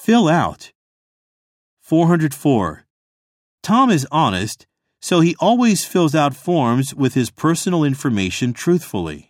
Fill out. 404. Tom is honest, so he always fills out forms with his personal information truthfully.